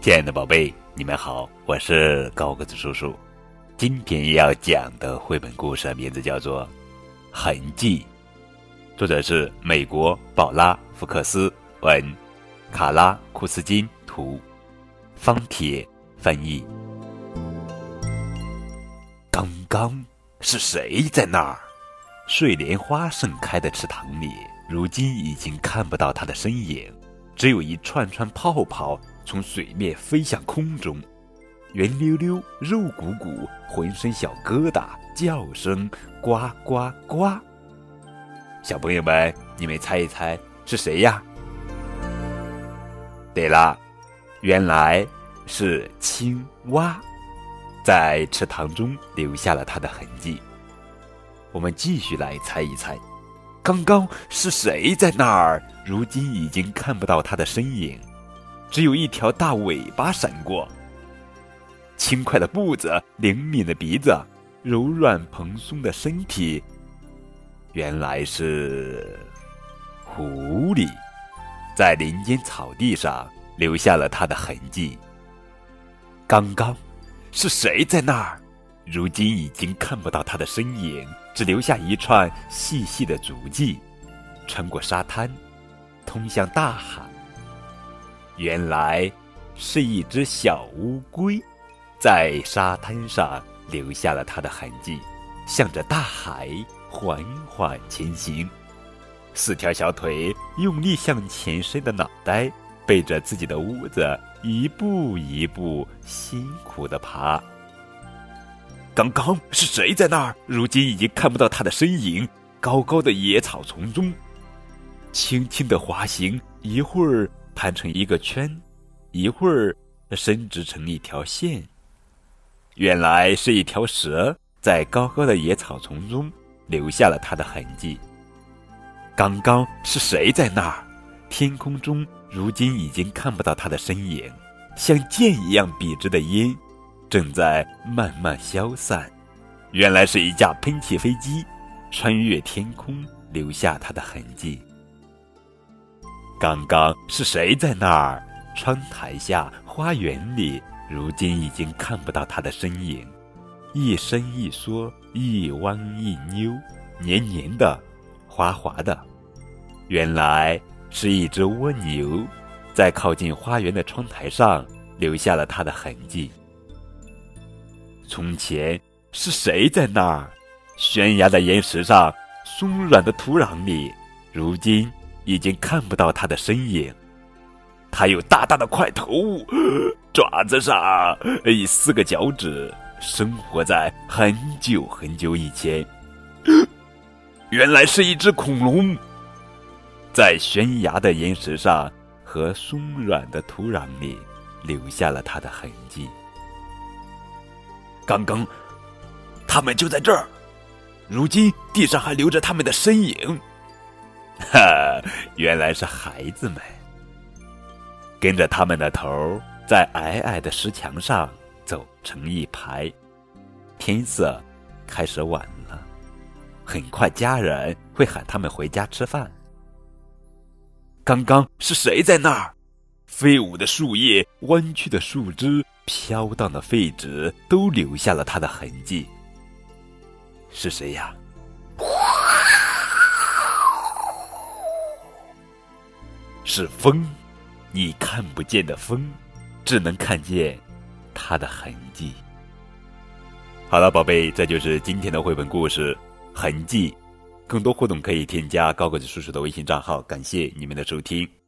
亲爱的宝贝，你们好，我是高个子叔叔。今天要讲的绘本故事名字叫做《痕迹》，作者是美国宝拉·福克斯文，卡拉·库斯金图，方铁翻译。刚刚是谁在那儿？睡莲花盛开的池塘里，如今已经看不到它的身影，只有一串串泡泡。从水面飞向空中，圆溜溜、肉鼓鼓、浑身小疙瘩，叫声呱呱呱。小朋友们，你们猜一猜是谁呀？对了，原来是青蛙，在池塘中留下了它的痕迹。我们继续来猜一猜，刚刚是谁在那儿？如今已经看不到它的身影。只有一条大尾巴闪过，轻快的步子，灵敏的鼻子，柔软蓬松的身体，原来是狐狸，在林间草地上留下了它的痕迹。刚刚是谁在那儿？如今已经看不到它的身影，只留下一串细细的足迹，穿过沙滩，通向大海。原来是一只小乌龟，在沙滩上留下了它的痕迹，向着大海缓缓前行。四条小腿用力向前伸的脑袋，背着自己的屋子，一步一步辛苦地爬。刚刚是谁在那儿？如今已经看不到它的身影。高高的野草丛中，轻轻的滑行，一会儿。盘成一个圈，一会儿伸直成一条线。原来是一条蛇在高高的野草丛中留下了它的痕迹。刚刚是谁在那儿？天空中如今已经看不到它的身影，像箭一样笔直的烟正在慢慢消散。原来是一架喷气飞机穿越天空，留下它的痕迹。刚刚是谁在那儿？窗台下、花园里，如今已经看不到它的身影。一伸一缩，一弯一扭，黏黏的，滑滑的。原来是一只蜗牛，在靠近花园的窗台上留下了它的痕迹。从前是谁在那儿？悬崖的岩石上，松软的土壤里，如今。已经看不到它的身影。它有大大的块头，爪子上以四个脚趾，生活在很久很久以前。原来是一只恐龙，在悬崖的岩石上和松软的土壤里留下了它的痕迹。刚刚，它们就在这儿，如今地上还留着它们的身影。哈，原来是孩子们，跟着他们的头，在矮矮的石墙上走成一排。天色开始晚了，很快家人会喊他们回家吃饭。刚刚是谁在那儿？飞舞的树叶、弯曲的树枝、飘荡的废纸，都留下了它的痕迹。是谁呀？是风，你看不见的风，只能看见它的痕迹。好了，宝贝，这就是今天的绘本故事《痕迹》。更多互动可以添加高个子叔叔的微信账号。感谢你们的收听。